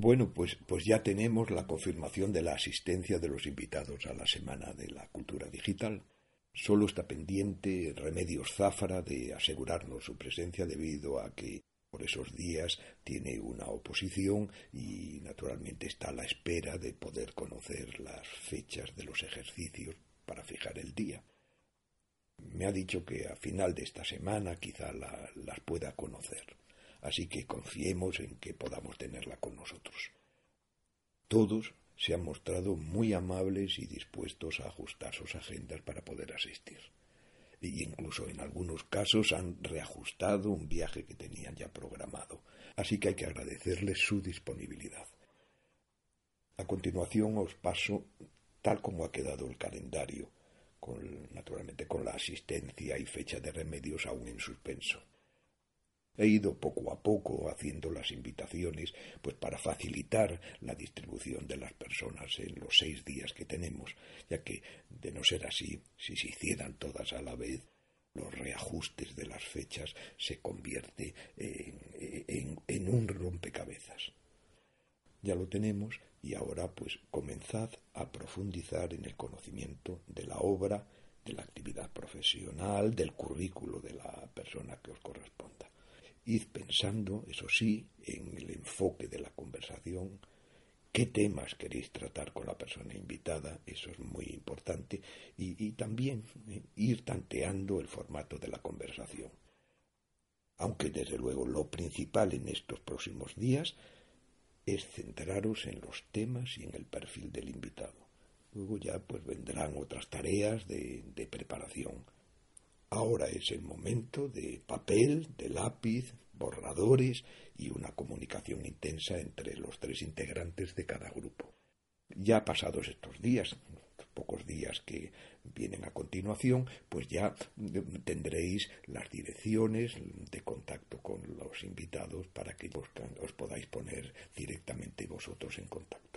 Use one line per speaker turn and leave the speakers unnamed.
Bueno, pues, pues ya tenemos la confirmación de la asistencia de los invitados a la Semana de la Cultura Digital. Solo está pendiente Remedios Záfara de asegurarnos su presencia debido a que por esos días tiene una oposición y naturalmente está a la espera de poder conocer las fechas de los ejercicios para fijar el día. Me ha dicho que a final de esta semana quizá las pueda conocer, así que confiemos en que podamos tenerla con nosotros. Todos se han mostrado muy amables y dispuestos a ajustar sus agendas para poder asistir y incluso en algunos casos han reajustado un viaje que tenían ya programado. Así que hay que agradecerles su disponibilidad. A continuación os paso tal como ha quedado el calendario, con, naturalmente con la asistencia y fecha de remedios aún en suspenso. He ido poco a poco haciendo las invitaciones, pues para facilitar la distribución de las personas en los seis días que tenemos, ya que, de no ser así, si se hicieran todas a la vez, los reajustes de las fechas se convierte en, en un rompecabezas. Ya lo tenemos y ahora pues comenzad a profundizar en el conocimiento de la obra, de la actividad profesional, del currículo de la persona que os corresponda. Id pensando, eso sí, en el enfoque de la conversación, qué temas queréis tratar con la persona invitada, eso es muy importante, y, también eh, ir tanteando el formato de la conversación. Aunque desde luego lo principal en estos próximos días es centraros en los temas y en el perfil del invitado. Luego ya pues vendrán otras tareas de preparación Ahora es el momento de papel, de lápiz, borradores y una comunicación intensa entre los tres integrantes de cada grupo. Ya pasados estos días, pocos días que vienen a continuación, pues ya tendréis las direcciones de contacto con los invitados para que os podáis poner directamente vosotros en contacto.